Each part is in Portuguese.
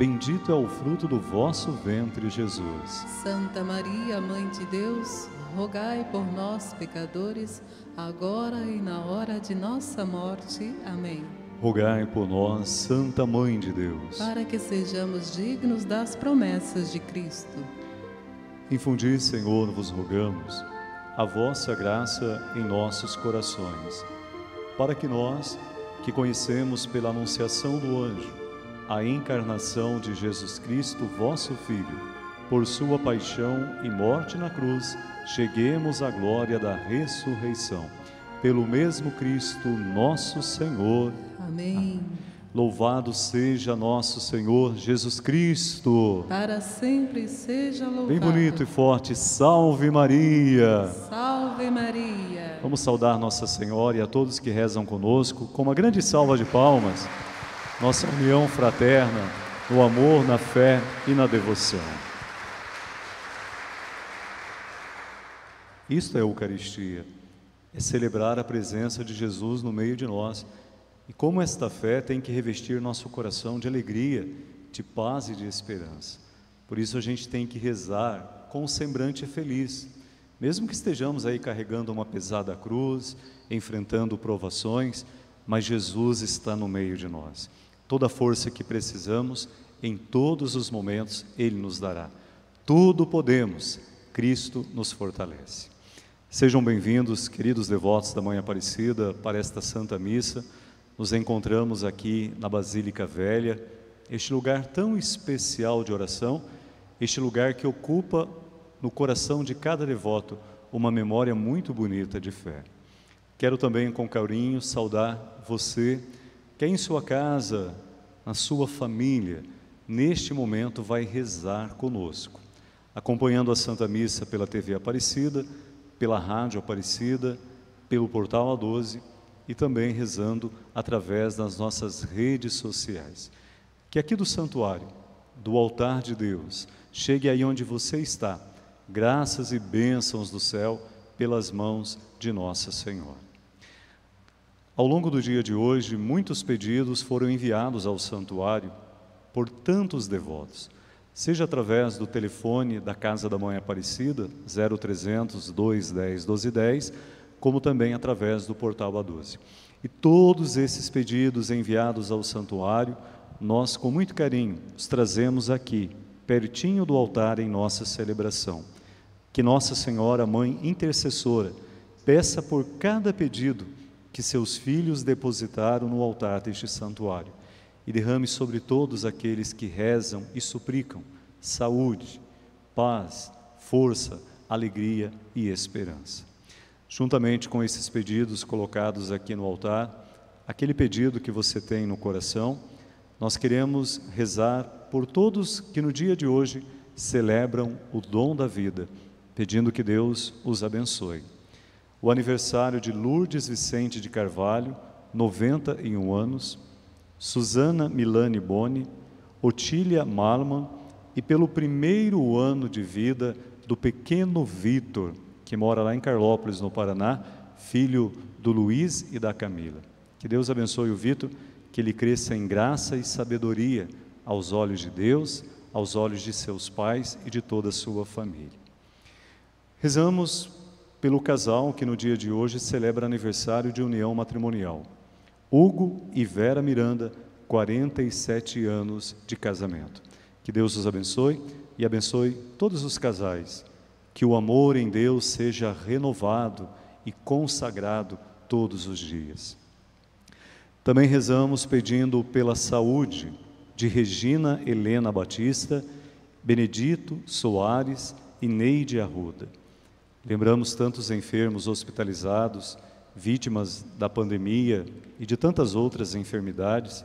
é o fruto do vosso ventre, Jesus. Santa Maria, Mãe de Deus, rogai por nós, pecadores, agora e na hora de nossa morte. Amém. Rogai por nós, Santa Mãe de Deus. Para que sejamos dignos das promessas de Cristo. Infundi, Senhor, vos rogamos, a vossa graça em nossos corações, para que nós, que conhecemos pela anunciação do anjo a encarnação de Jesus Cristo, vosso Filho, por sua paixão e morte na cruz, cheguemos à glória da ressurreição. Pelo mesmo Cristo, nosso Senhor. Amém. Louvado seja nosso Senhor Jesus Cristo. Para sempre seja louvado. Bem bonito e forte. Salve Maria. Salve Maria. Vamos saudar Nossa Senhora e a todos que rezam conosco com uma grande salva de palmas. Nossa união fraterna no amor, na fé e na devoção. Isto é a Eucaristia, é celebrar a presença de Jesus no meio de nós. E como esta fé tem que revestir nosso coração de alegria, de paz e de esperança. Por isso a gente tem que rezar com um semblante feliz, mesmo que estejamos aí carregando uma pesada cruz, enfrentando provações, mas Jesus está no meio de nós. Toda a força que precisamos, em todos os momentos, Ele nos dará. Tudo podemos, Cristo nos fortalece. Sejam bem-vindos, queridos devotos da Mãe Aparecida, para esta Santa Missa. Nos encontramos aqui na Basílica Velha, este lugar tão especial de oração, este lugar que ocupa no coração de cada devoto uma memória muito bonita de fé. Quero também, com carinho, saudar você que em sua casa, na sua família, neste momento vai rezar conosco, acompanhando a Santa Missa pela TV Aparecida pela Rádio Aparecida, pelo Portal A12 e também rezando através das nossas redes sociais. Que aqui do santuário, do altar de Deus, chegue aí onde você está, graças e bênçãos do céu pelas mãos de Nossa Senhora. Ao longo do dia de hoje, muitos pedidos foram enviados ao santuário por tantos devotos seja através do telefone da Casa da Mãe Aparecida, 0300 210 1210, como também através do portal A12. E todos esses pedidos enviados ao santuário, nós com muito carinho os trazemos aqui, pertinho do altar em nossa celebração. Que Nossa Senhora, Mãe intercessora, peça por cada pedido que seus filhos depositaram no altar deste santuário e derrame sobre todos aqueles que rezam e suplicam saúde, paz, força, alegria e esperança. Juntamente com esses pedidos colocados aqui no altar, aquele pedido que você tem no coração, nós queremos rezar por todos que no dia de hoje celebram o dom da vida, pedindo que Deus os abençoe. O aniversário de Lourdes Vicente de Carvalho, 91 anos, Susana Milani Boni, Otília Malman e pelo primeiro ano de vida do pequeno Vitor, que mora lá em Carlópolis, no Paraná, filho do Luiz e da Camila. Que Deus abençoe o Vitor, que ele cresça em graça e sabedoria aos olhos de Deus, aos olhos de seus pais e de toda a sua família. Rezamos pelo casal que no dia de hoje celebra aniversário de união matrimonial. Hugo e Vera Miranda, 47 anos de casamento. Que Deus os abençoe e abençoe todos os casais que o amor em Deus seja renovado e consagrado todos os dias. Também rezamos pedindo pela saúde de Regina Helena Batista, Benedito Soares e Neide Arruda. Lembramos tantos enfermos hospitalizados, vítimas da pandemia e de tantas outras enfermidades,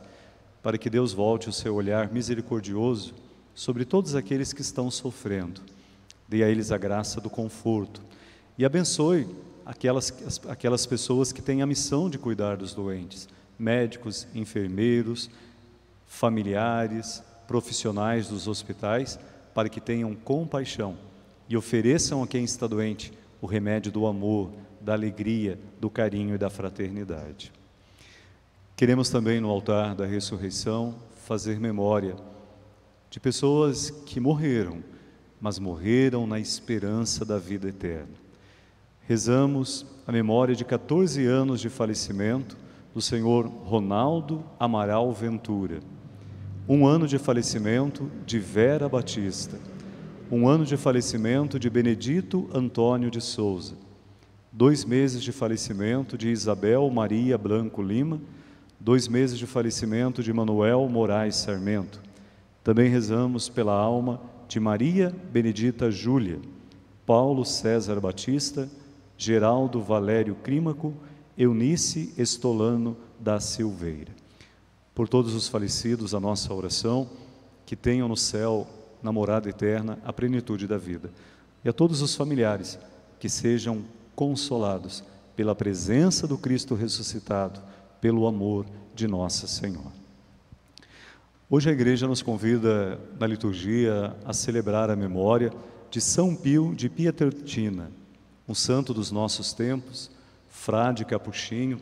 para que Deus volte o seu olhar misericordioso sobre todos aqueles que estão sofrendo. Dê a eles a graça do conforto e abençoe aquelas, aquelas pessoas que têm a missão de cuidar dos doentes, médicos, enfermeiros, familiares, profissionais dos hospitais, para que tenham compaixão e ofereçam a quem está doente o remédio do amor, da alegria, do carinho e da fraternidade. Queremos também no altar da ressurreição fazer memória de pessoas que morreram, mas morreram na esperança da vida eterna. Rezamos a memória de 14 anos de falecimento do senhor Ronaldo Amaral Ventura, um ano de falecimento de Vera Batista, um ano de falecimento de Benedito Antônio de Souza, dois meses de falecimento de Isabel Maria Blanco Lima dois meses de falecimento de Manuel Moraes Sarmento. Também rezamos pela alma de Maria Benedita Júlia, Paulo César Batista, Geraldo Valério Crímaco, Eunice Estolano da Silveira. Por todos os falecidos, a nossa oração, que tenham no céu, na morada eterna, a plenitude da vida. E a todos os familiares, que sejam consolados pela presença do Cristo ressuscitado pelo amor de Nossa Senhora. Hoje a igreja nos convida na liturgia a celebrar a memória de São Pio de Pietrelcina, um santo dos nossos tempos, frade capuchinho,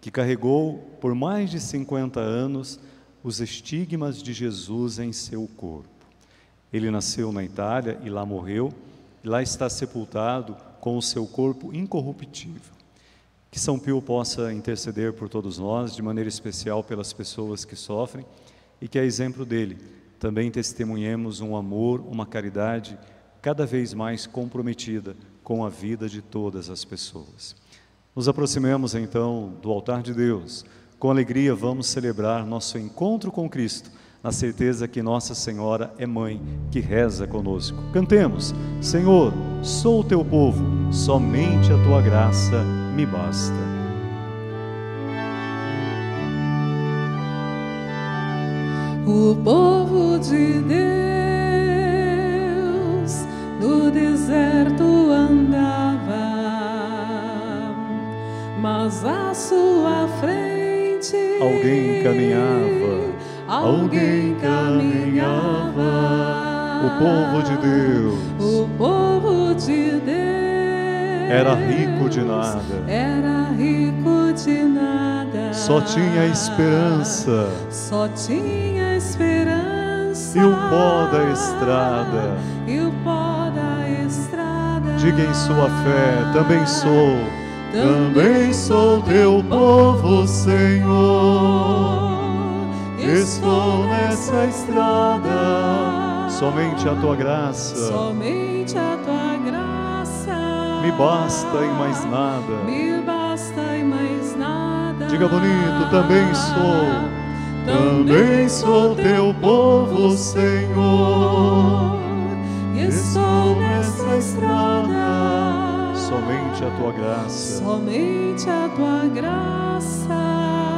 que carregou por mais de 50 anos os estigmas de Jesus em seu corpo. Ele nasceu na Itália e lá morreu, e lá está sepultado com o seu corpo incorruptível. Que São Pio possa interceder por todos nós, de maneira especial pelas pessoas que sofrem, e que, a exemplo dele, também testemunhemos um amor, uma caridade cada vez mais comprometida com a vida de todas as pessoas. Nos aproximemos então do altar de Deus. Com alegria vamos celebrar nosso encontro com Cristo, na certeza que Nossa Senhora é mãe que reza conosco. Cantemos: Senhor, sou o teu povo, somente a tua graça me basta. O povo de Deus no deserto andava, mas à sua frente alguém caminhava, alguém caminhava. O povo de Deus, o povo de Deus era rico de nada. Era rico de nada. Só tinha esperança. Só tinha esperança. E o pó da estrada. E o pó da estrada. Diga em sua fé, também sou. Também sou teu povo, Senhor. Estou nessa estrada. Somente a tua graça. Somente a tua graça me basta e mais nada. Me basta e mais nada. Diga bonito, também sou. Também sou teu povo, Senhor. Estou nessa estrada. Somente a tua graça. Somente a tua graça.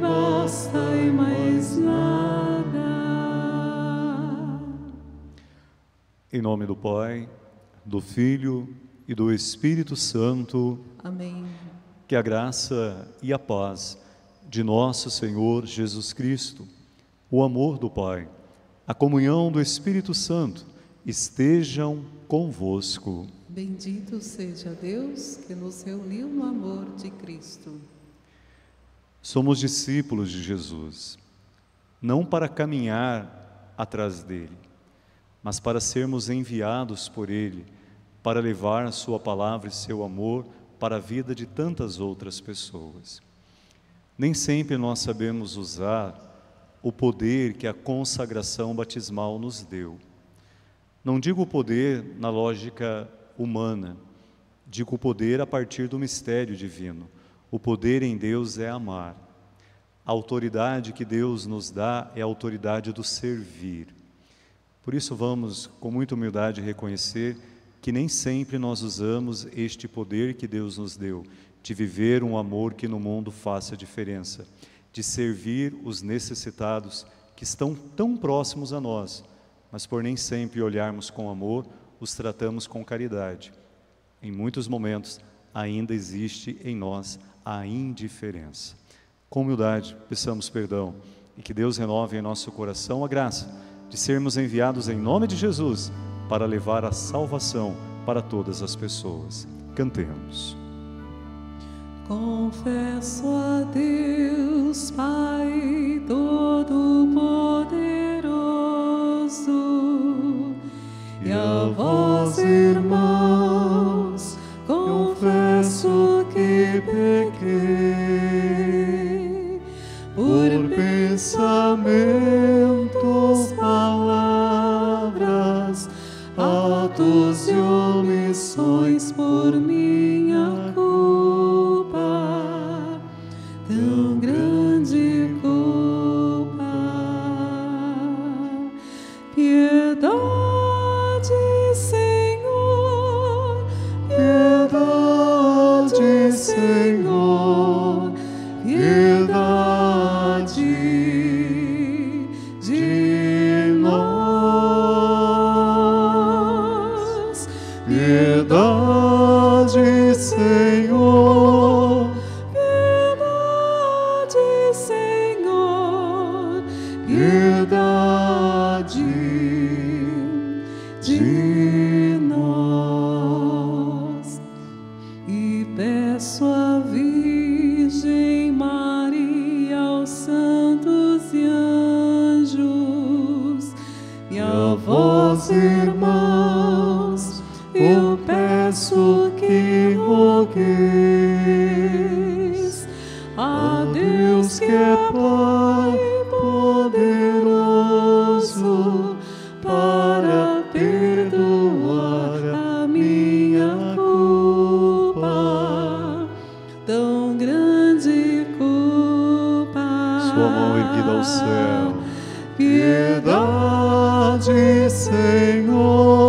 Basta e mais nada. Em nome do Pai do Filho e do Espírito Santo. Amém. Que a graça e a paz de nosso Senhor Jesus Cristo, o amor do Pai, a comunhão do Espírito Santo estejam convosco. Bendito seja Deus que nos reuniu no amor de Cristo. Somos discípulos de Jesus, não para caminhar atrás dele, mas para sermos enviados por ele para levar Sua palavra e seu amor para a vida de tantas outras pessoas. Nem sempre nós sabemos usar o poder que a consagração batismal nos deu. Não digo o poder na lógica humana, digo o poder a partir do mistério divino. O poder em Deus é amar. A autoridade que Deus nos dá é a autoridade do servir. Por isso, vamos com muita humildade reconhecer que nem sempre nós usamos este poder que Deus nos deu, de viver um amor que no mundo faça diferença, de servir os necessitados que estão tão próximos a nós, mas por nem sempre olharmos com amor, os tratamos com caridade. Em muitos momentos, ainda existe em nós a indiferença. Com humildade, peçamos perdão e que Deus renove em nosso coração a graça de sermos enviados em nome de Jesus para levar a salvação para todas as pessoas. Cantemos. Confesso a Deus, Pai Todo-Poderoso, e a vós, irmãos, confesso que pequei summer. Céu. Piedade, Senhor,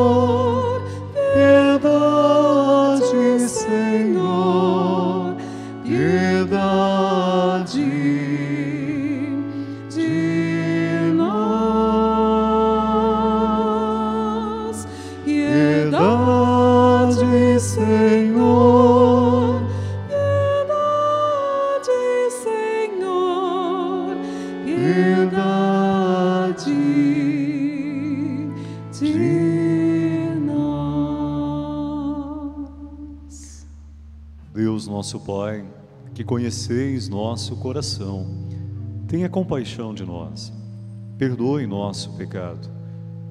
conheceis nosso coração, tenha compaixão de nós, perdoe nosso pecado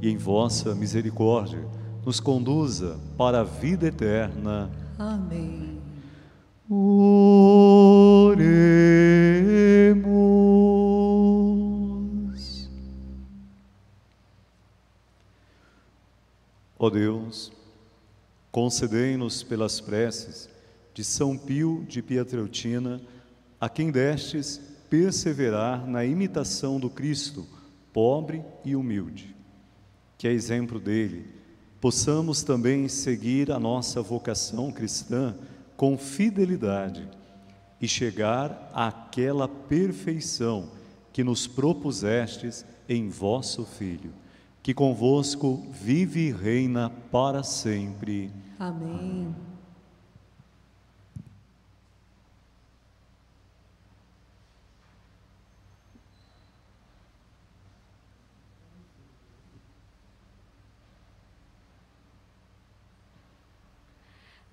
e em vossa misericórdia nos conduza para a vida eterna. Amém. Oremos. Ó Deus, concedei-nos pelas preces de São Pio de Pietreutina, a quem destes perseverar na imitação do Cristo, pobre e humilde. Que a exemplo dele, possamos também seguir a nossa vocação cristã com fidelidade e chegar àquela perfeição que nos propusestes em vosso Filho, que convosco vive e reina para sempre. Amém.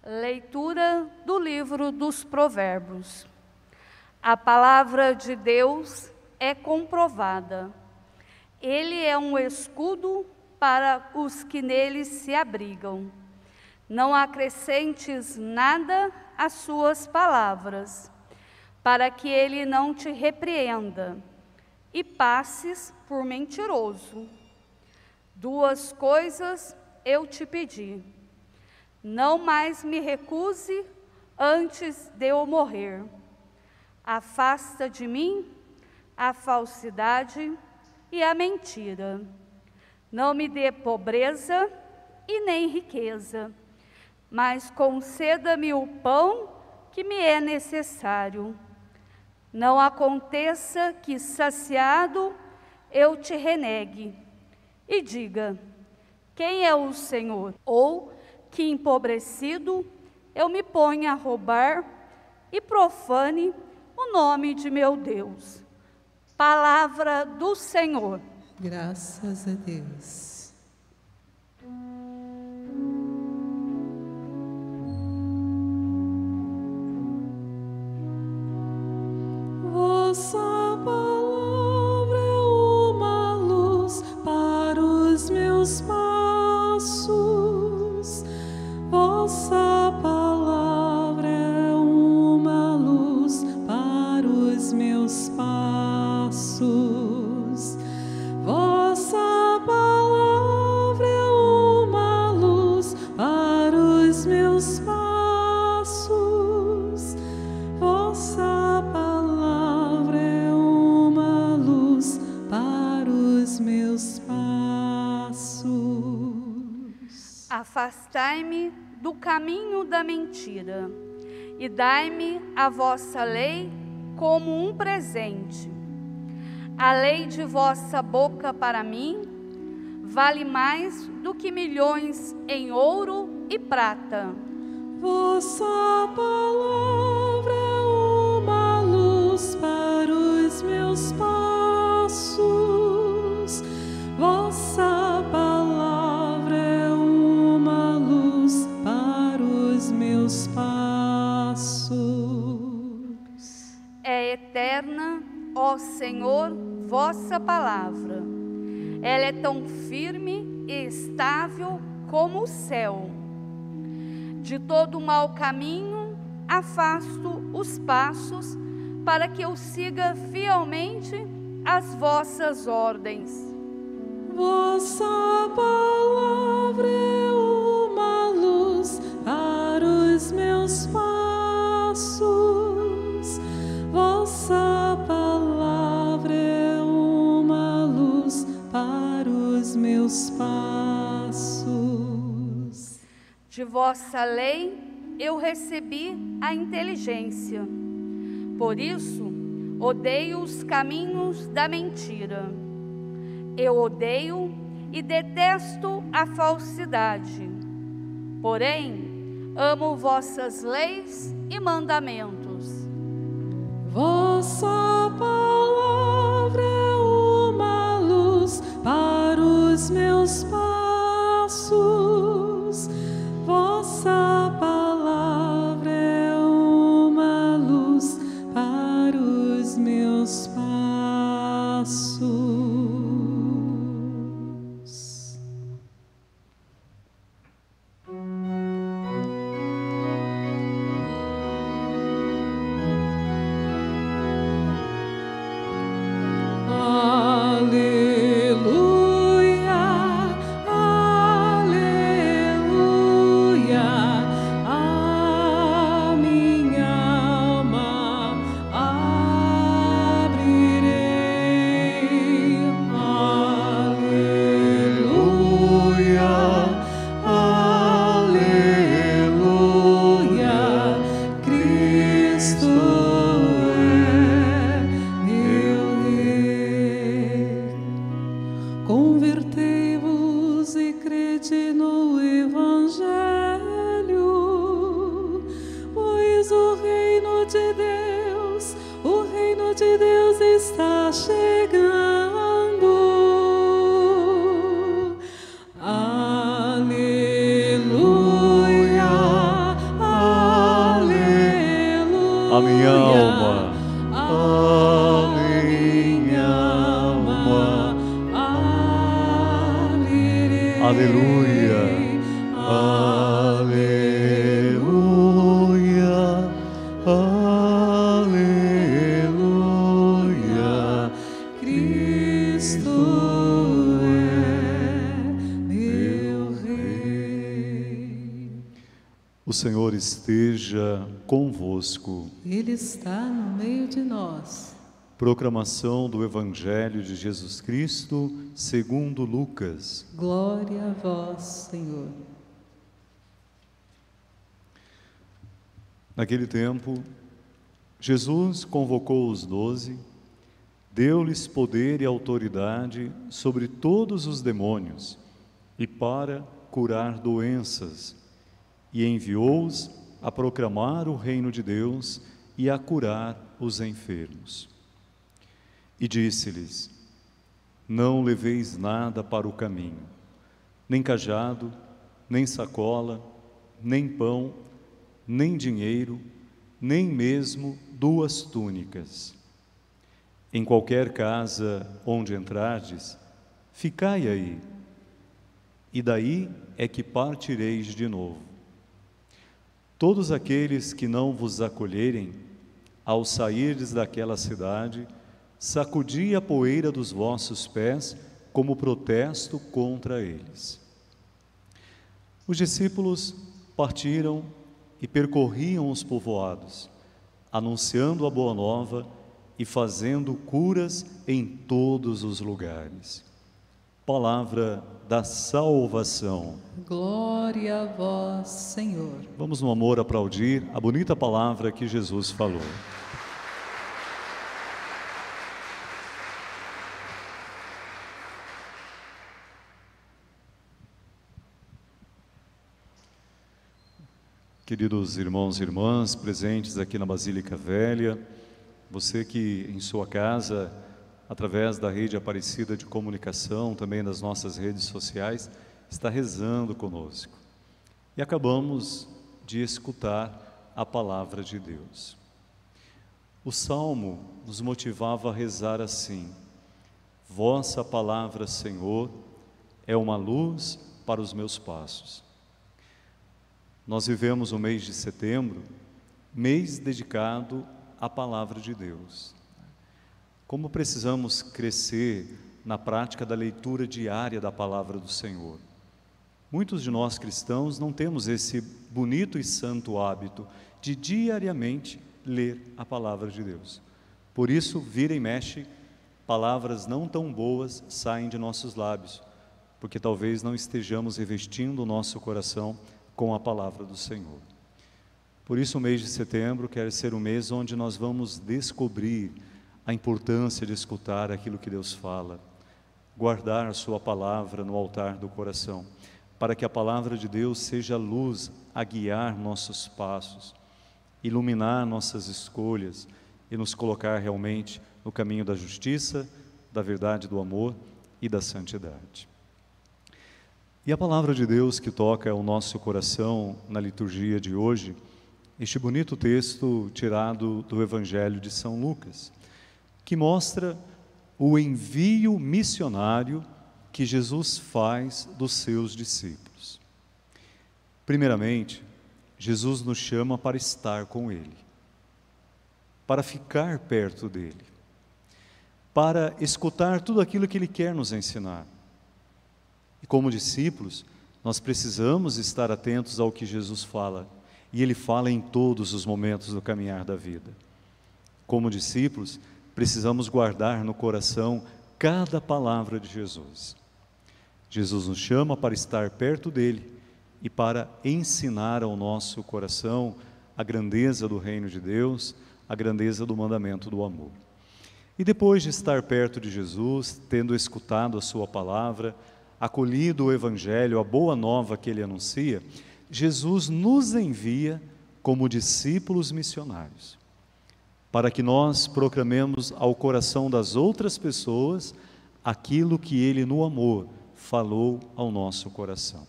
Leitura do livro dos Provérbios. A palavra de Deus é comprovada. Ele é um escudo para os que nele se abrigam. Não acrescentes nada às suas palavras, para que ele não te repreenda e passes por mentiroso. Duas coisas eu te pedi. Não mais me recuse antes de eu morrer. Afasta de mim a falsidade e a mentira. Não me dê pobreza e nem riqueza, mas conceda-me o pão que me é necessário. Não aconteça que, saciado, eu te renegue e diga: Quem é o Senhor? Ou que, empobrecido, eu me ponha a roubar e profane o nome de meu Deus. Palavra do Senhor. Graças a Deus. Vossa passos. Afastai-me do caminho da mentira e dai-me a vossa lei como um presente. A lei de vossa boca para mim vale mais do que milhões em ouro e prata. Vossa palavra é uma luz para os meus passos. Passos. É eterna, ó Senhor, vossa palavra. Ela é tão firme e estável como o céu. De todo mau caminho afasto os passos, para que eu siga fielmente as vossas ordens. Vossa palavra é uma luz para os meus Vossa palavra é uma luz para os meus passos. De vossa lei eu recebi a inteligência. Por isso, odeio os caminhos da mentira. Eu odeio e detesto a falsidade. Porém, amo vossas leis e mandamentos. Vossa palavra é uma luz para os meus passos. Vossa palavra O Senhor esteja convosco. Ele está no meio de nós. Proclamação do Evangelho de Jesus Cristo, segundo Lucas. Glória a vós, Senhor. Naquele tempo, Jesus convocou os doze, deu-lhes poder e autoridade sobre todos os demônios e para curar doenças, e enviou-os a proclamar o reino de Deus e a curar os enfermos. E disse-lhes: Não leveis nada para o caminho, nem cajado, nem sacola, nem pão, nem dinheiro, nem mesmo duas túnicas. Em qualquer casa onde entrardes, ficai aí, e daí é que partireis de novo. Todos aqueles que não vos acolherem, ao sairdes daquela cidade, sacudi a poeira dos vossos pés como protesto contra eles. Os discípulos partiram e percorriam os povoados, anunciando a boa nova e fazendo curas em todos os lugares. Palavra da salvação. Glória a vós, Senhor. Vamos no amor aplaudir a bonita palavra que Jesus falou. Queridos irmãos e irmãs presentes aqui na Basílica Velha, você que em sua casa, através da rede Aparecida de Comunicação, também das nossas redes sociais, está rezando conosco. E acabamos de escutar a palavra de Deus. O salmo nos motivava a rezar assim: Vossa palavra, Senhor, é uma luz para os meus passos. Nós vivemos o mês de setembro, mês dedicado à palavra de Deus. Como precisamos crescer na prática da leitura diária da palavra do Senhor. Muitos de nós cristãos não temos esse bonito e santo hábito de diariamente ler a palavra de Deus. Por isso, vira e mexe, palavras não tão boas saem de nossos lábios, porque talvez não estejamos revestindo o nosso coração com a palavra do Senhor. Por isso, o mês de setembro quer ser um mês onde nós vamos descobrir a importância de escutar aquilo que Deus fala, guardar a Sua palavra no altar do coração, para que a palavra de Deus seja luz a guiar nossos passos, iluminar nossas escolhas e nos colocar realmente no caminho da justiça, da verdade, do amor e da santidade. E a palavra de Deus que toca o nosso coração na liturgia de hoje, este bonito texto tirado do Evangelho de São Lucas, que mostra o envio missionário que Jesus faz dos seus discípulos. Primeiramente, Jesus nos chama para estar com Ele, para ficar perto dele, para escutar tudo aquilo que Ele quer nos ensinar e como discípulos, nós precisamos estar atentos ao que Jesus fala, e Ele fala em todos os momentos do caminhar da vida. Como discípulos, precisamos guardar no coração cada palavra de Jesus. Jesus nos chama para estar perto dele e para ensinar ao nosso coração a grandeza do reino de Deus, a grandeza do mandamento do amor. E depois de estar perto de Jesus, tendo escutado a sua palavra, acolhido o Evangelho, a boa nova que ele anuncia, Jesus nos envia como discípulos missionários, para que nós proclamemos ao coração das outras pessoas aquilo que ele, no amor, falou ao nosso coração.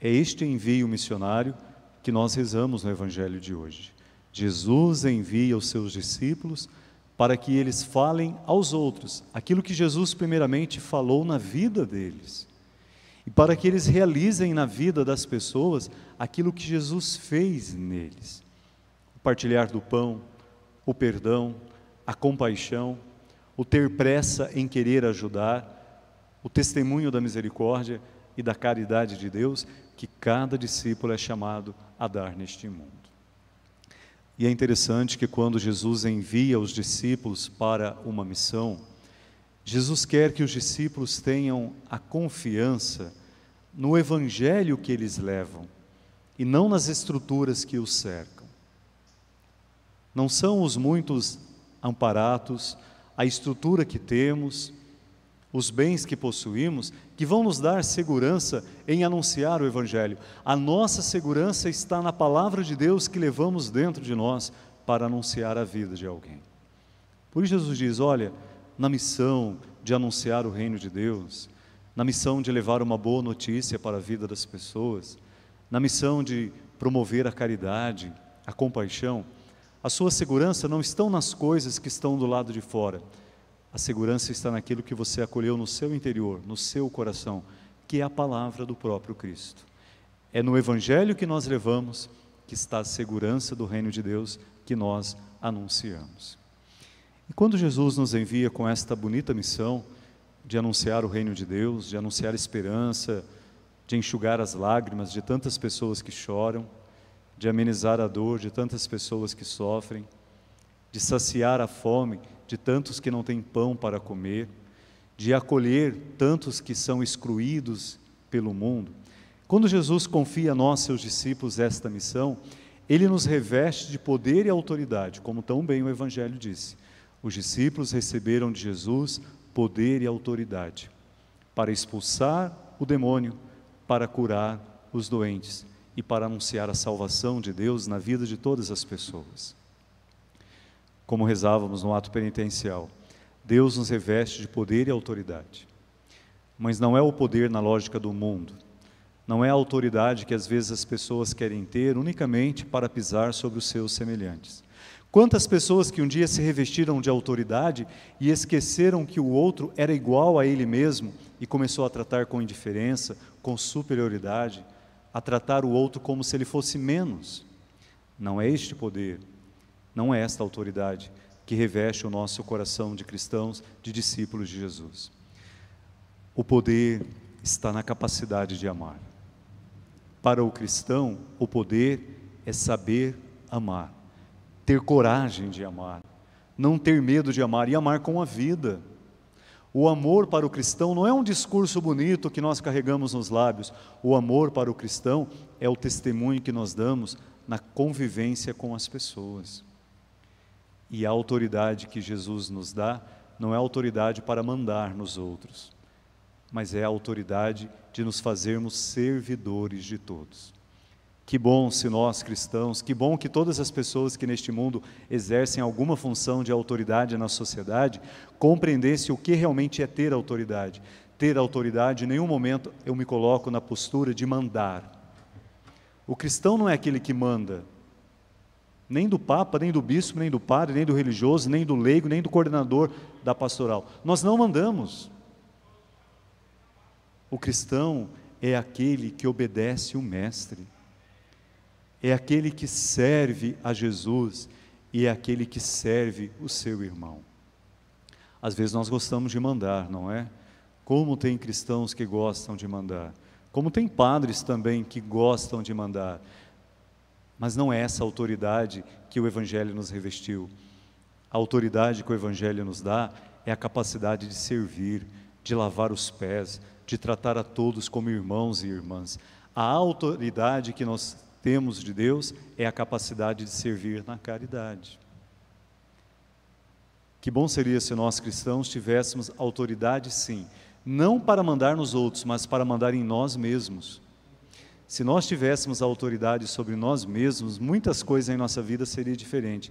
É este envio missionário que nós rezamos no Evangelho de hoje. Jesus envia os seus discípulos para que eles falem aos outros aquilo que Jesus primeiramente falou na vida deles. E para que eles realizem na vida das pessoas aquilo que Jesus fez neles. Partilhar do pão, o perdão, a compaixão, o ter pressa em querer ajudar, o testemunho da misericórdia e da caridade de Deus, que cada discípulo é chamado a dar neste mundo. E é interessante que quando Jesus envia os discípulos para uma missão, Jesus quer que os discípulos tenham a confiança no evangelho que eles levam e não nas estruturas que os cercam. Não são os muitos amparatos, a estrutura que temos, os bens que possuímos, que vão nos dar segurança em anunciar o Evangelho. A nossa segurança está na palavra de Deus que levamos dentro de nós para anunciar a vida de alguém. Por isso, Jesus diz: olha, na missão de anunciar o reino de Deus, na missão de levar uma boa notícia para a vida das pessoas, na missão de promover a caridade, a compaixão, a sua segurança não estão nas coisas que estão do lado de fora a segurança está naquilo que você acolheu no seu interior, no seu coração, que é a palavra do próprio Cristo. É no Evangelho que nós levamos que está a segurança do reino de Deus que nós anunciamos. E quando Jesus nos envia com esta bonita missão de anunciar o reino de Deus, de anunciar esperança, de enxugar as lágrimas de tantas pessoas que choram, de amenizar a dor de tantas pessoas que sofrem, de saciar a fome de tantos que não têm pão para comer, de acolher tantos que são excluídos pelo mundo. Quando Jesus confia a nós, seus discípulos, esta missão, ele nos reveste de poder e autoridade, como tão bem o Evangelho disse. Os discípulos receberam de Jesus poder e autoridade para expulsar o demônio, para curar os doentes e para anunciar a salvação de Deus na vida de todas as pessoas como rezávamos no ato penitencial. Deus nos reveste de poder e autoridade. Mas não é o poder na lógica do mundo. Não é a autoridade que às vezes as pessoas querem ter unicamente para pisar sobre os seus semelhantes. Quantas pessoas que um dia se revestiram de autoridade e esqueceram que o outro era igual a ele mesmo e começou a tratar com indiferença, com superioridade, a tratar o outro como se ele fosse menos. Não é este poder, não é esta autoridade que reveste o nosso coração de cristãos, de discípulos de Jesus. O poder está na capacidade de amar. Para o cristão, o poder é saber amar, ter coragem de amar, não ter medo de amar e amar com a vida. O amor para o cristão não é um discurso bonito que nós carregamos nos lábios. O amor para o cristão é o testemunho que nós damos na convivência com as pessoas. E a autoridade que Jesus nos dá não é autoridade para mandar nos outros, mas é a autoridade de nos fazermos servidores de todos. Que bom se nós cristãos, que bom que todas as pessoas que neste mundo exercem alguma função de autoridade na sociedade compreendessem o que realmente é ter autoridade. Ter autoridade, em nenhum momento eu me coloco na postura de mandar. O cristão não é aquele que manda, nem do Papa, nem do bispo, nem do padre, nem do religioso, nem do leigo, nem do coordenador da pastoral. Nós não mandamos. O cristão é aquele que obedece o Mestre, é aquele que serve a Jesus e é aquele que serve o seu irmão. Às vezes nós gostamos de mandar, não é? Como tem cristãos que gostam de mandar, como tem padres também que gostam de mandar. Mas não é essa autoridade que o Evangelho nos revestiu. A autoridade que o Evangelho nos dá é a capacidade de servir, de lavar os pés, de tratar a todos como irmãos e irmãs. A autoridade que nós temos de Deus é a capacidade de servir na caridade. Que bom seria se nós cristãos tivéssemos autoridade, sim, não para mandar nos outros, mas para mandar em nós mesmos. Se nós tivéssemos autoridade sobre nós mesmos, muitas coisas em nossa vida seriam diferentes.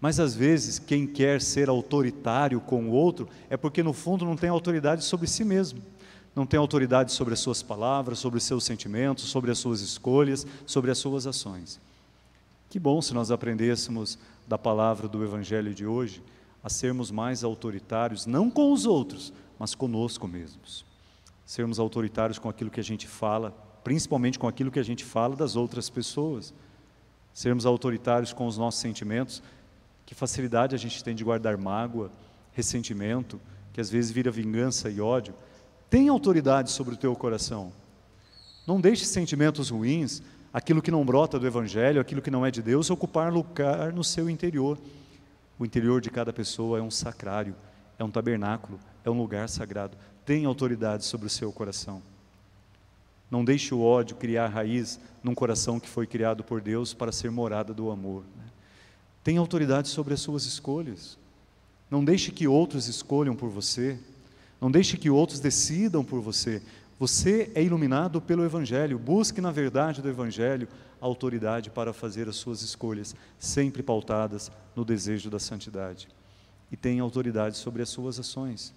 Mas às vezes, quem quer ser autoritário com o outro é porque no fundo não tem autoridade sobre si mesmo. Não tem autoridade sobre as suas palavras, sobre os seus sentimentos, sobre as suas escolhas, sobre as suas ações. Que bom se nós aprendêssemos da palavra do Evangelho de hoje a sermos mais autoritários, não com os outros, mas conosco mesmos. Sermos autoritários com aquilo que a gente fala, principalmente com aquilo que a gente fala das outras pessoas. Sermos autoritários com os nossos sentimentos, que facilidade a gente tem de guardar mágoa, ressentimento, que às vezes vira vingança e ódio. Tem autoridade sobre o teu coração. Não deixe sentimentos ruins, aquilo que não brota do Evangelho, aquilo que não é de Deus, ocupar lugar no seu interior. O interior de cada pessoa é um sacrário, é um tabernáculo, é um lugar sagrado. Tem autoridade sobre o seu coração. Não deixe o ódio criar raiz num coração que foi criado por Deus para ser morada do amor. Né? Tem autoridade sobre as suas escolhas. Não deixe que outros escolham por você. Não deixe que outros decidam por você. Você é iluminado pelo Evangelho. Busque na verdade do Evangelho a autoridade para fazer as suas escolhas, sempre pautadas no desejo da santidade. E tenha autoridade sobre as suas ações.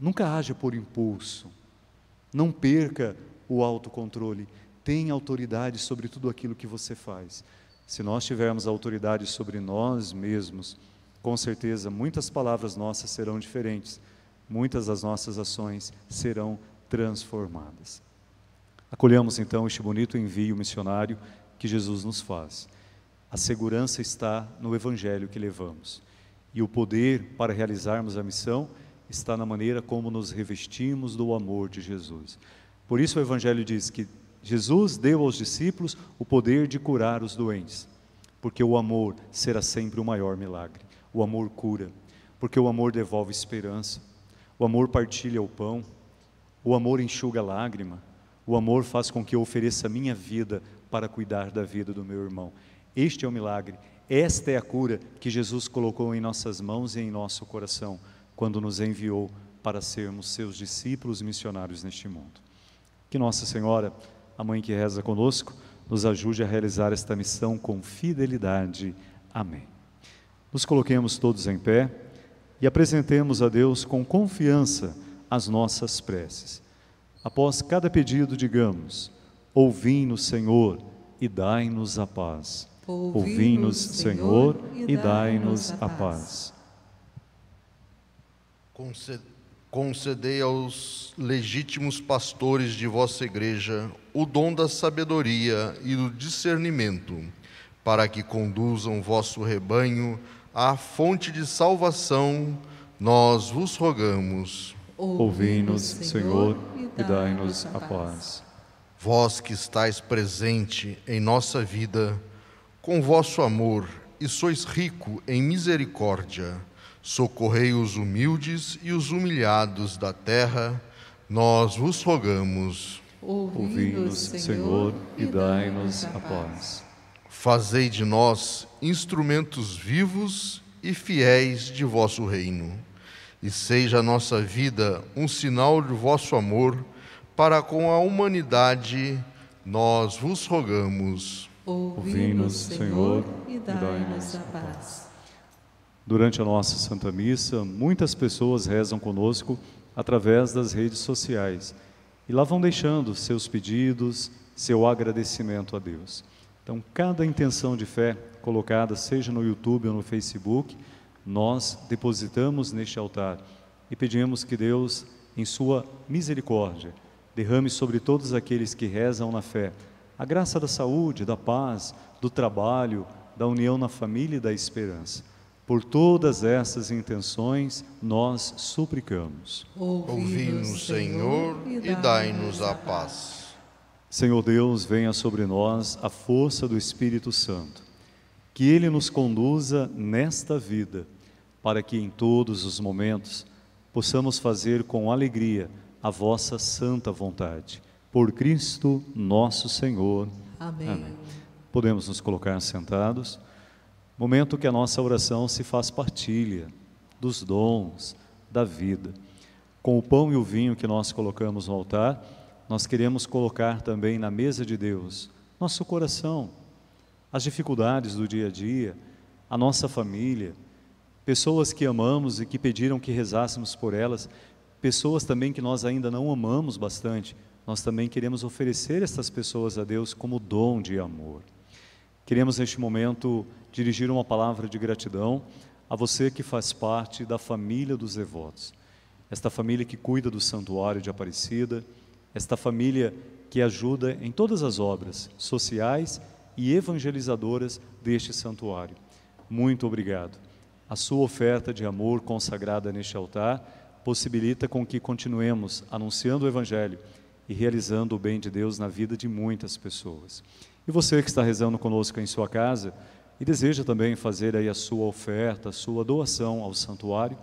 Nunca haja por impulso. Não perca o autocontrole. Tenha autoridade sobre tudo aquilo que você faz. Se nós tivermos autoridade sobre nós mesmos, com certeza muitas palavras nossas serão diferentes, muitas das nossas ações serão transformadas. Acolhemos então este bonito envio missionário que Jesus nos faz. A segurança está no evangelho que levamos. E o poder para realizarmos a missão está na maneira como nos revestimos do amor de Jesus. Por isso o evangelho diz que Jesus deu aos discípulos o poder de curar os doentes, porque o amor será sempre o maior milagre. O amor cura, porque o amor devolve esperança. O amor partilha o pão, o amor enxuga a lágrima, o amor faz com que eu ofereça a minha vida para cuidar da vida do meu irmão. Este é o milagre, esta é a cura que Jesus colocou em nossas mãos e em nosso coração, quando nos enviou para sermos seus discípulos missionários neste mundo. Que Nossa Senhora, a mãe que reza conosco, nos ajude a realizar esta missão com fidelidade. Amém. Nos coloquemos todos em pé e apresentemos a Deus com confiança as nossas preces. Após cada pedido, digamos: Ouvi-nos, Senhor, e dai-nos a paz. Ouvi-nos, Senhor, e dai-nos a paz. Concedei aos legítimos pastores de vossa igreja o dom da sabedoria e do discernimento, para que conduzam vosso rebanho à fonte de salvação, nós vos rogamos. Ouvi-nos, Senhor, e dai-nos a paz. Vós que estáis presente em nossa vida, com vosso amor, e sois rico em misericórdia, socorrei os humildes e os humilhados da terra, nós vos rogamos. Ouvi-nos, Senhor, e dai-nos a paz. Fazei de nós instrumentos vivos e fiéis de vosso reino e seja a nossa vida um sinal de vosso amor para com a humanidade, nós vos rogamos. Ouvi-nos, Senhor, e dai-nos a paz. Durante a nossa Santa Missa, muitas pessoas rezam conosco através das redes sociais e lá vão deixando seus pedidos, seu agradecimento a Deus. Então, cada intenção de fé colocada, seja no YouTube ou no Facebook, nós depositamos neste altar e pedimos que Deus, em Sua misericórdia, derrame sobre todos aqueles que rezam na fé a graça da saúde, da paz, do trabalho, da união na família e da esperança. Por todas essas intenções, nós suplicamos. Ouvi-nos, Senhor, e dai-nos a paz. Senhor Deus, venha sobre nós a força do Espírito Santo que Ele nos conduza nesta vida, para que em todos os momentos possamos fazer com alegria a vossa santa vontade. Por Cristo nosso Senhor. Amém. Amém. Podemos nos colocar sentados. Momento que a nossa oração se faz partilha dos dons da vida. Com o pão e o vinho que nós colocamos no altar, nós queremos colocar também na mesa de Deus nosso coração as dificuldades do dia a dia, a nossa família, pessoas que amamos e que pediram que rezássemos por elas, pessoas também que nós ainda não amamos bastante, nós também queremos oferecer essas pessoas a Deus como dom de amor. Queremos neste momento dirigir uma palavra de gratidão a você que faz parte da família dos devotos, esta família que cuida do santuário de Aparecida, esta família que ajuda em todas as obras sociais e evangelizadoras deste santuário. Muito obrigado. A sua oferta de amor consagrada neste altar possibilita com que continuemos anunciando o Evangelho e realizando o bem de Deus na vida de muitas pessoas. E você que está rezando conosco em sua casa e deseja também fazer aí a sua oferta, a sua doação ao santuário,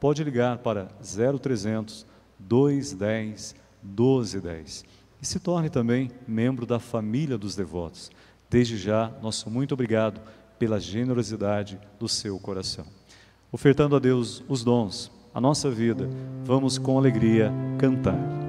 pode ligar para 0300 210 1210 e se torne também membro da família dos devotos. Desde já, nosso muito obrigado pela generosidade do seu coração. Ofertando a Deus os dons, a nossa vida, vamos com alegria cantar.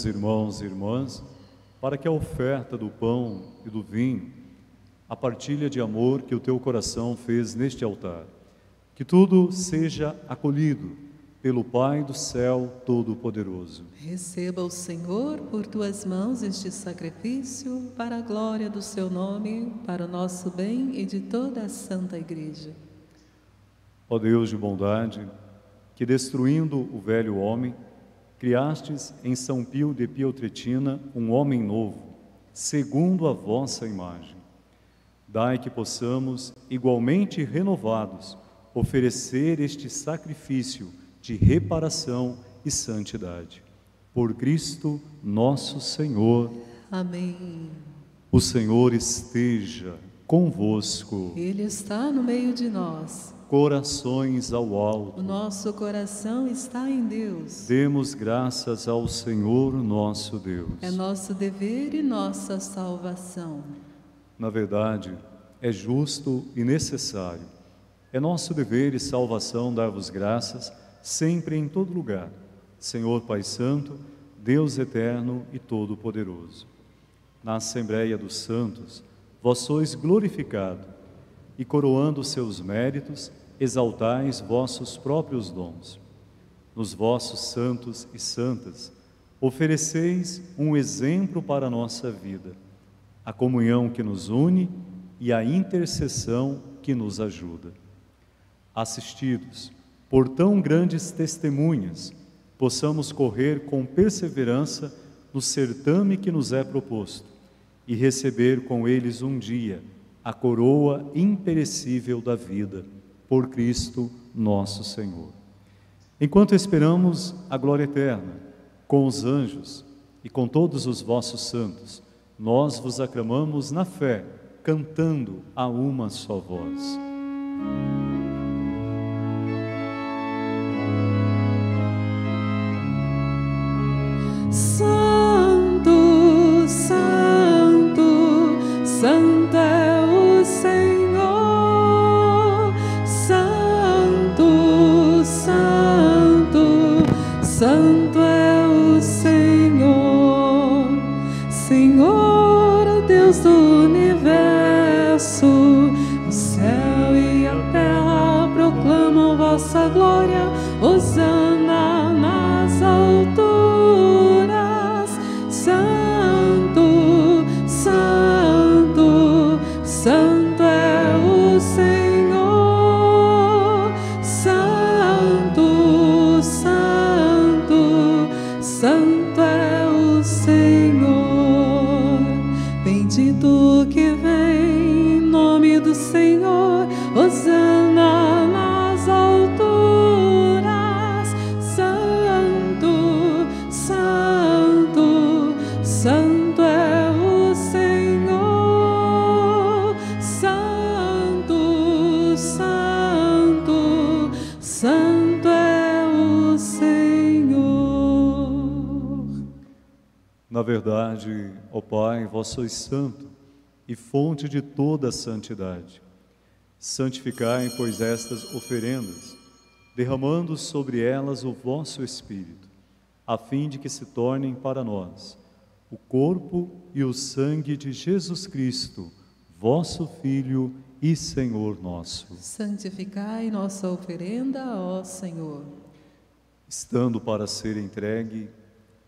Rezemos, irmãos e irmãs, para que a oferta do pão e do vinho, a partilha de amor que o teu coração fez neste altar, que tudo seja acolhido pelo Pai do céu Todo-Poderoso. Receba o Senhor por tuas mãos este sacrifício para a glória do seu nome, para o nosso bem e de toda a Santa Igreja. Ó Deus de bondade, que destruindo o velho homem, Criastes em São Pio de Piotretina um homem novo, segundo a vossa imagem. Dai que possamos, igualmente renovados, oferecer este sacrifício de reparação e santidade. Por Cristo nosso Senhor. Amém. O Senhor esteja convosco. Ele está no meio de nós corações ao alto. O nosso coração está em Deus. Demos graças ao Senhor nosso Deus. É nosso dever e nossa salvação. Na verdade, é justo e necessário. É nosso dever e salvação dar-vos graças sempre e em todo lugar. Senhor Pai Santo, Deus eterno e todo-poderoso. Na Assembleia dos Santos, vós sois glorificado e coroando seus méritos, exaltais vossos próprios dons. Nos vossos santos e santas, ofereceis um exemplo para a nossa vida, a comunhão que nos une e a intercessão que nos ajuda. Assistidos por tão grandes testemunhas, possamos correr com perseverança no certame que nos é proposto e receber com eles um dia a coroa imperecível da vida por Cristo nosso Senhor. Enquanto esperamos a glória eterna, com os anjos e com todos os vossos santos, nós vos aclamamos na fé, cantando a uma só voz. Na verdade, ó Pai, vós sois santo e fonte de toda a santidade. Santificai, pois, estas oferendas, derramando sobre elas o vosso Espírito, a fim de que se tornem para nós o corpo e o sangue de Jesus Cristo, vosso Filho e Senhor nosso. Santificai nossa oferenda, ó Senhor. estando para ser entregue,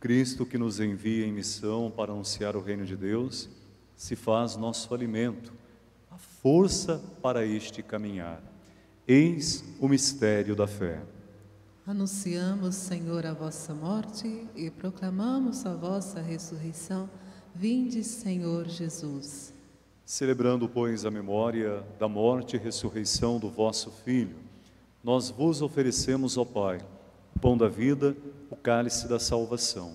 Cristo que nos envia em missão para anunciar o reino de Deus se faz nosso alimento, a força para este caminhar. Eis o mistério da fé. Anunciamos, Senhor, a vossa morte e proclamamos a vossa ressurreição. Vinde, Senhor Jesus. Celebrando, pois, a memória da morte e ressurreição do vosso Filho, nós vos oferecemos, ó Pai, o pão da vida, o cálice da salvação.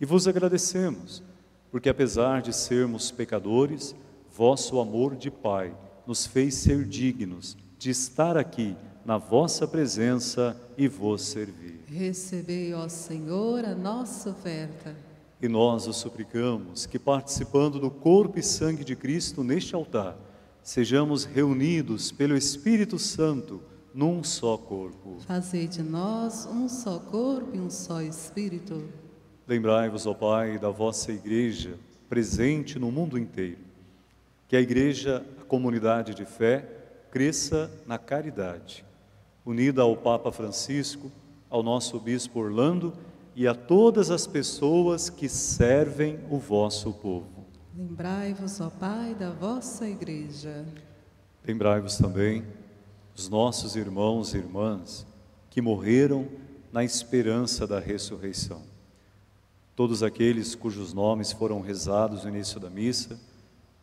E vos agradecemos, porque apesar de sermos pecadores, vosso amor de Pai nos fez ser dignos de estar aqui na vossa presença e vos servir. Recebei, ó Senhor, a nossa oferta. E nós os suplicamos que, participando do corpo e sangue de Cristo neste altar, sejamos reunidos pelo Espírito Santo num só corpo. Fazei de nós um só corpo e um só espírito. Lembrai-vos, ó Pai, da vossa igreja presente no mundo inteiro. Que a igreja, a comunidade de fé, cresça na caridade, unida ao Papa Francisco, ao nosso bispo Orlando e a todas as pessoas que servem o vosso povo. Lembrai-vos, ó Pai, da vossa igreja. Lembrai-vos também dos nossos irmãos e irmãs que morreram na esperança da ressurreição. Todos aqueles cujos nomes foram rezados no início da missa,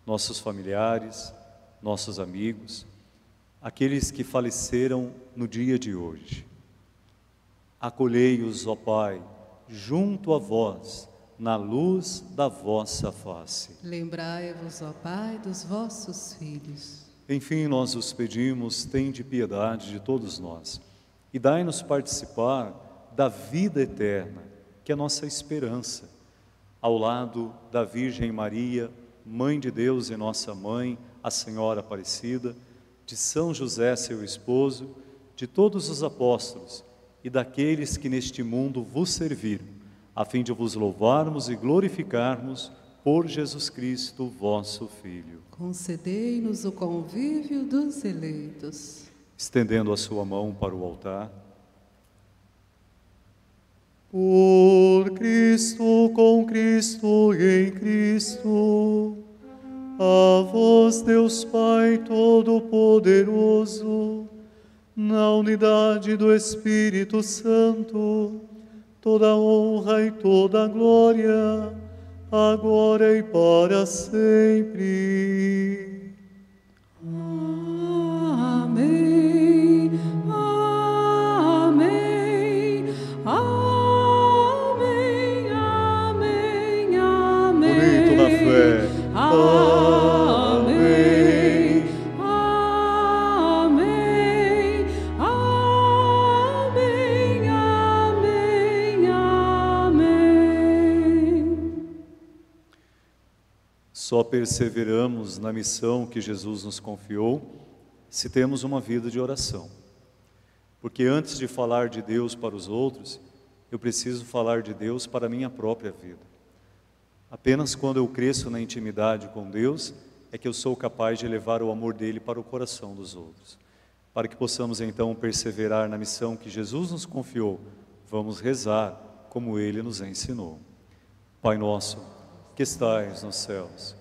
nossos familiares, nossos amigos, aqueles que faleceram no dia de hoje. Acolhei-os, ó Pai, junto a vós, na luz da vossa face. Lembrai-vos, ó Pai, dos vossos filhos. Enfim, nós os pedimos, tende piedade de todos nós. E dai-nos participar da vida eterna, que é nossa esperança, ao lado da Virgem Maria, Mãe de Deus e nossa mãe, a Senhora Aparecida, de São José, seu esposo, de todos os apóstolos e daqueles que neste mundo vos serviram, a fim de vos louvarmos e glorificarmos por Jesus Cristo, vosso Filho. Concedei-nos o convívio dos eleitos. Estendendo a sua mão para o altar. Por Cristo, com Cristo e em Cristo, a vós, Deus Pai Todo-Poderoso, na unidade do Espírito Santo, toda honra e toda glória, agora e para sempre. Amém. Amém. Amém. Amém. Amém. Bonito na fé. Amém. Só perseveramos na missão que Jesus nos confiou se temos uma vida de oração. Porque antes de falar de Deus para os outros, eu preciso falar de Deus para a minha própria vida. Apenas quando eu cresço na intimidade com Deus é que eu sou capaz de levar o amor dele para o coração dos outros. Para que possamos então perseverar na missão que Jesus nos confiou, vamos rezar como ele nos ensinou. Pai nosso, que estais nos céus,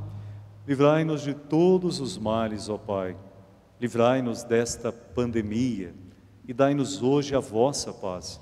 Livrai-nos de todos os males, ó Pai. Livrai-nos desta pandemia e dai-nos hoje a vossa paz.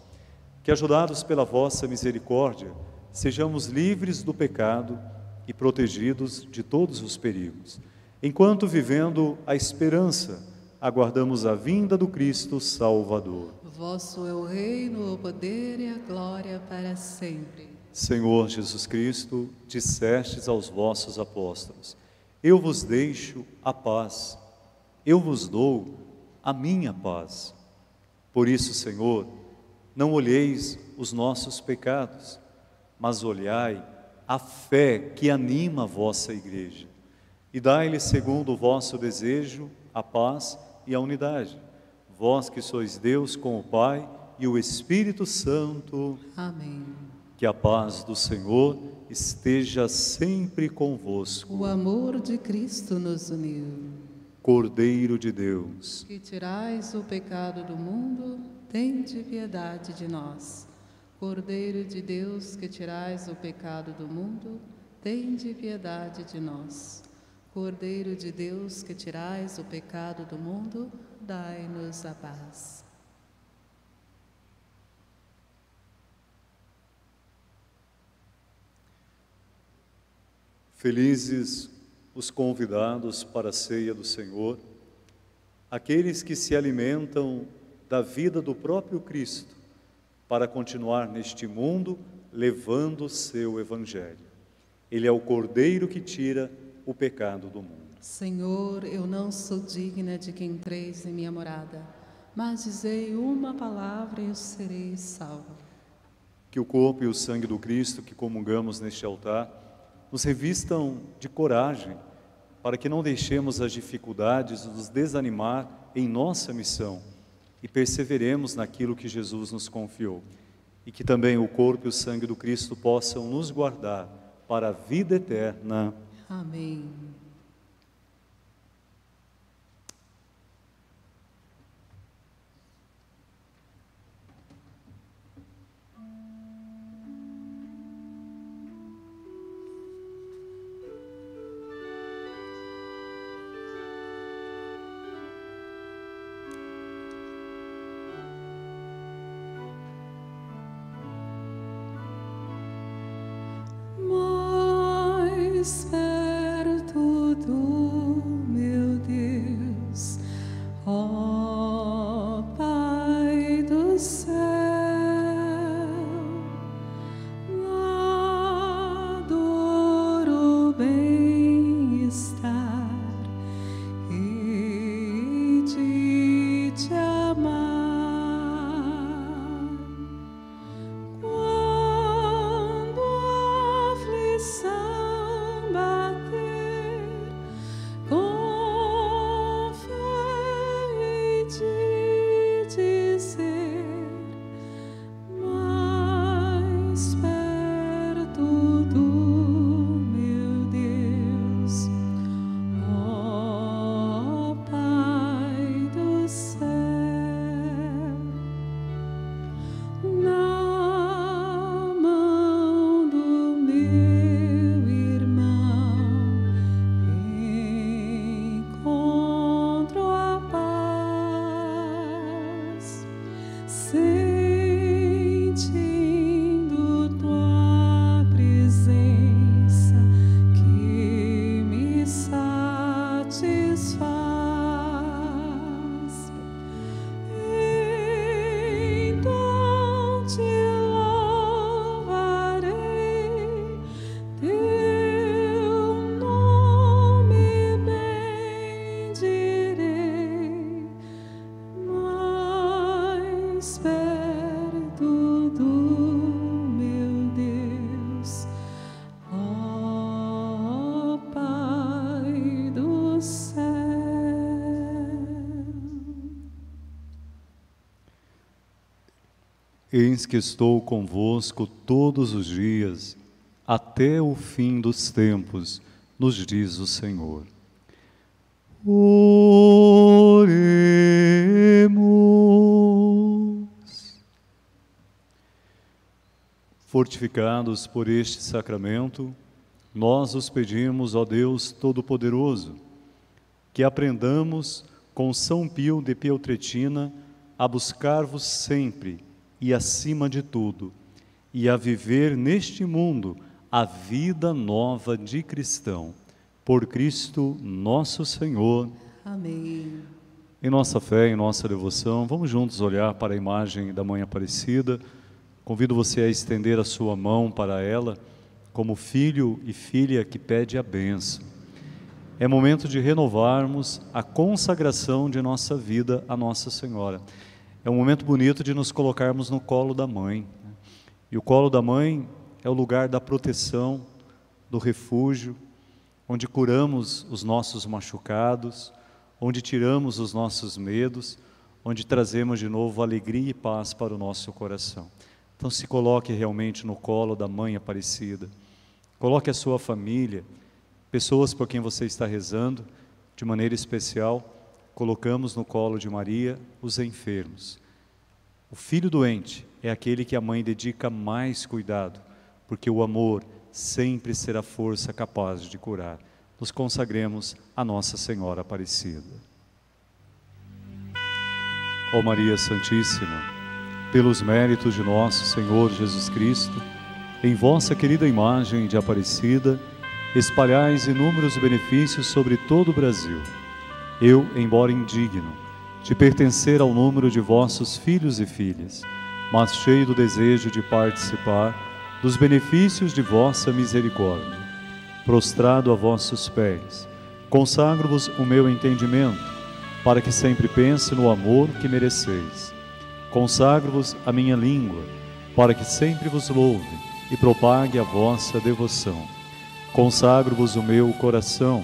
Que, ajudados pela vossa misericórdia, sejamos livres do pecado e protegidos de todos os perigos. Enquanto vivendo a esperança, aguardamos a vinda do Cristo Salvador. Vosso é o reino, o poder e a glória para sempre. Senhor Jesus Cristo, dissestes aos vossos apóstolos: Eu vos deixo a paz, eu vos dou a minha paz. Por isso, Senhor, não olheis os nossos pecados, mas olhai a fé que anima a vossa igreja. E dai-lhe, segundo o vosso desejo, a paz e a unidade. Vós que sois Deus com o Pai e o Espírito Santo, Amém. que a paz do Senhor esteja sempre convosco. O amor de Cristo nos uniu. Cordeiro de Deus, Que tirais o pecado do mundo, tende piedade de nós. Cordeiro de Deus, que tirais o pecado do mundo, tende piedade de nós. Cordeiro de Deus, que tirais o pecado do mundo, dai-nos a paz. Felizes os convidados para a ceia do Senhor, aqueles que se alimentam da vida do próprio Cristo para continuar neste mundo levando o seu evangelho. Ele é o Cordeiro que tira o pecado do mundo. Senhor, eu não sou digna de que entreis em minha morada, mas dizei uma palavra e eu serei salvo. Que o corpo e o sangue do Cristo que comungamos neste altar nos revistam de coragem para que não deixemos as dificuldades nos desanimar em nossa missão e perseveremos naquilo que Jesus nos confiou. E que também o corpo e o sangue do Cristo possam nos guardar para a vida eterna. Amém. Eis que estou convosco todos os dias, até o fim dos tempos, nos diz o Senhor. Oremos. Fortificados por este sacramento, nós os pedimos, ó Deus Todo-Poderoso, que aprendamos com São Pio de Pietretina a buscar-vos sempre e acima de tudo, e a viver neste mundo a vida nova de cristão. Por Cristo nosso Senhor. Amém. Em nossa fé, em nossa devoção, vamos juntos olhar para a imagem da Mãe Aparecida. Convido você a estender a sua mão para ela, como filho e filha que pede a benção. É momento de renovarmos a consagração de nossa vida a Nossa Senhora. É um momento bonito de nos colocarmos no colo da mãe. E o colo da mãe é o lugar da proteção, do refúgio, onde curamos os nossos machucados, onde tiramos os nossos medos, onde trazemos de novo alegria e paz para o nosso coração. Então se coloque realmente no colo da mãe Aparecida. Coloque a sua família, pessoas por quem você está rezando, de maneira especial, colocamos no colo de Maria os enfermos. O filho doente é aquele que a mãe dedica mais cuidado, porque o amor sempre será força capaz de curar. Nos consagremos a Nossa Senhora Aparecida. Ó Maria Santíssima, pelos méritos de nosso Senhor Jesus Cristo, em vossa querida imagem de Aparecida, espalhais inúmeros benefícios sobre todo o Brasil. Eu, embora indigno, de pertencer ao número de vossos filhos e filhas, mas cheio do desejo de participar dos benefícios de vossa misericórdia. Prostrado a vossos pés, consagro-vos o meu entendimento, para que sempre pense no amor que mereceis. Consagro-vos a minha língua, para que sempre vos louve e propague a vossa devoção. Consagro-vos o meu coração,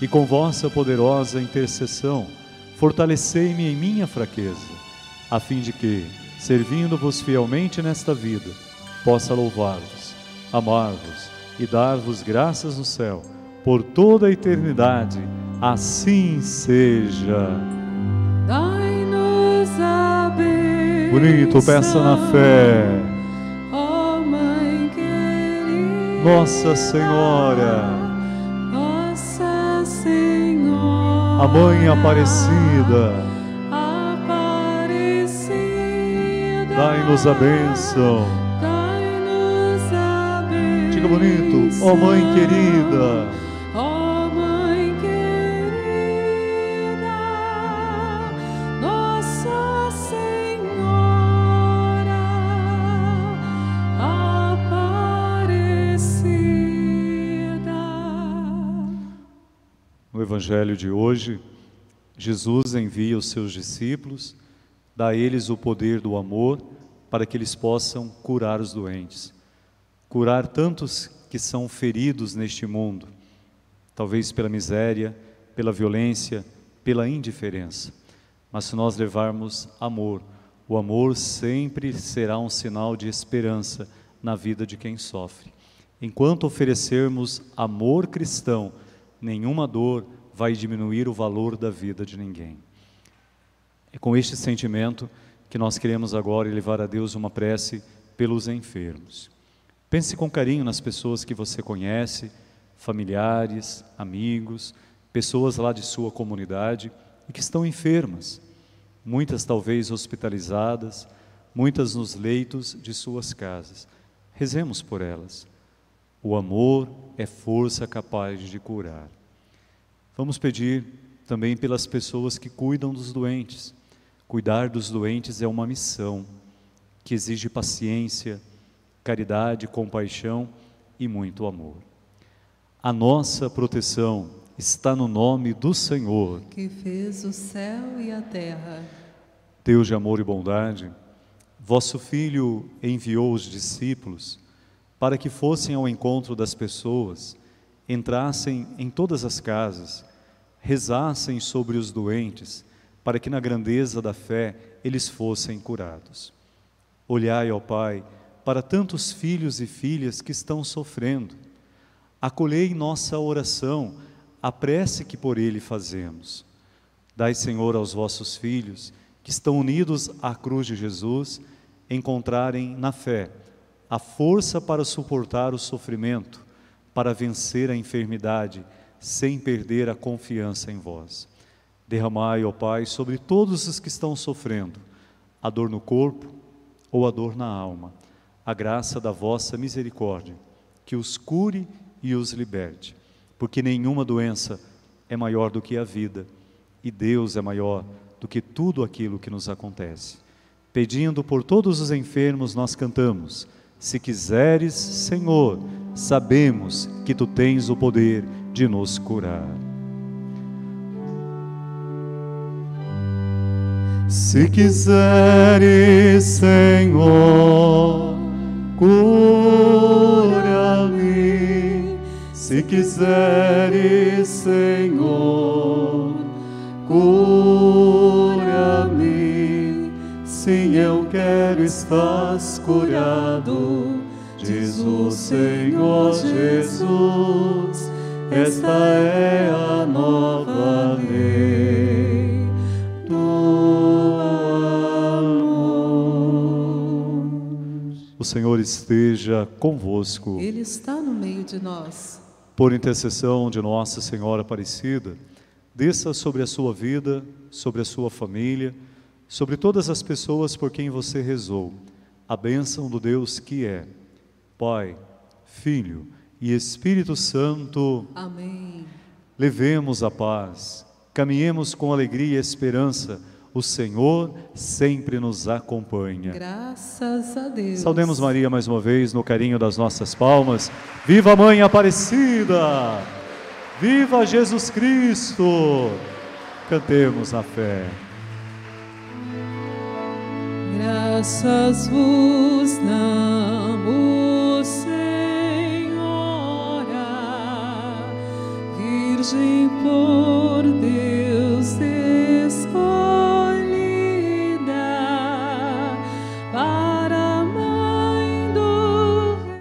e com vossa poderosa intercessão, fortalecei-me em minha fraqueza, a fim de que, servindo-vos fielmente nesta vida, possa louvar-vos, amar-vos e dar-vos graças no céu por toda a eternidade. Assim seja. Dai-nos a bênção. Bonito, peça na fé. Ó Mãe querida. Nossa Senhora, a Mãe Aparecida, Aparecida. dai-nos a bênção. Dai-nos a bênção. Diga bonito, ó Mãe querida. Evangelho de hoje, Jesus envia os seus discípulos, dá a eles o poder do amor para que eles possam curar os doentes. Curar tantos que são feridos neste mundo, talvez pela miséria, pela violência, pela indiferença. Mas se nós levarmos amor, o amor sempre será um sinal de esperança na vida de quem sofre. Enquanto oferecermos amor cristão, nenhuma dor vai diminuir o valor da vida de ninguém. É com este sentimento que nós queremos agora elevar a Deus uma prece pelos enfermos. Pense com carinho nas pessoas que você conhece, familiares, amigos, pessoas lá de sua comunidade e que estão enfermas, muitas talvez hospitalizadas, muitas nos leitos de suas casas. Rezemos por elas. O amor é força capaz de curar. Vamos pedir também pelas pessoas que cuidam dos doentes. Cuidar dos doentes é uma missão. que exige paciência, caridade, compaixão e muito amor. A nossa proteção está no nome do Senhor, que fez o céu e a terra. Deus de amor e bondade. Vosso Filho enviou os discípulos para que fossem ao encontro das pessoas, entrassem em todas as casas, rezassem sobre os doentes, para que na grandeza da fé eles fossem curados. Olhai, ó Pai, para tantos filhos e filhas que estão sofrendo. Acolhei nossa oração, a prece que por ele fazemos. Dai, Senhor, aos vossos filhos, que estão unidos à cruz de Jesus, encontrarem na fé a força para suportar o sofrimento, para vencer a enfermidade, sem perder a confiança em vós. Derramai, ó Pai, sobre todos os que estão sofrendo, a dor no corpo ou a dor na alma, a graça da vossa misericórdia, que os cure e os liberte, porque nenhuma doença é maior do que a vida, e Deus é maior do que tudo aquilo que nos acontece. Pedindo por todos os enfermos, nós cantamos: Se quiseres, Senhor, sabemos que tu tens o poder de nos curar. Se quiseres, Senhor, cura-me. Se quiseres, Senhor, cura-me. Sim, eu quero, estás curado. Diz o Senhor Jesus, esta é a nova lei do amor. O Senhor esteja convosco. Ele está no meio de nós. Por intercessão de Nossa Senhora Aparecida, desça sobre a sua vida, sobre a sua família, sobre todas as pessoas por quem você rezou, a bênção do Deus que é Pai, Filho e Espírito Santo. Amém. Levemos a paz, caminhemos com alegria e esperança. O Senhor sempre nos acompanha. Graças a Deus. Saudemos Maria mais uma vez no carinho das nossas palmas. Viva a Mãe Aparecida! Viva Jesus Cristo! Cantemos na fé graças vos damos, Senhora, Virgem por Deus escolhida.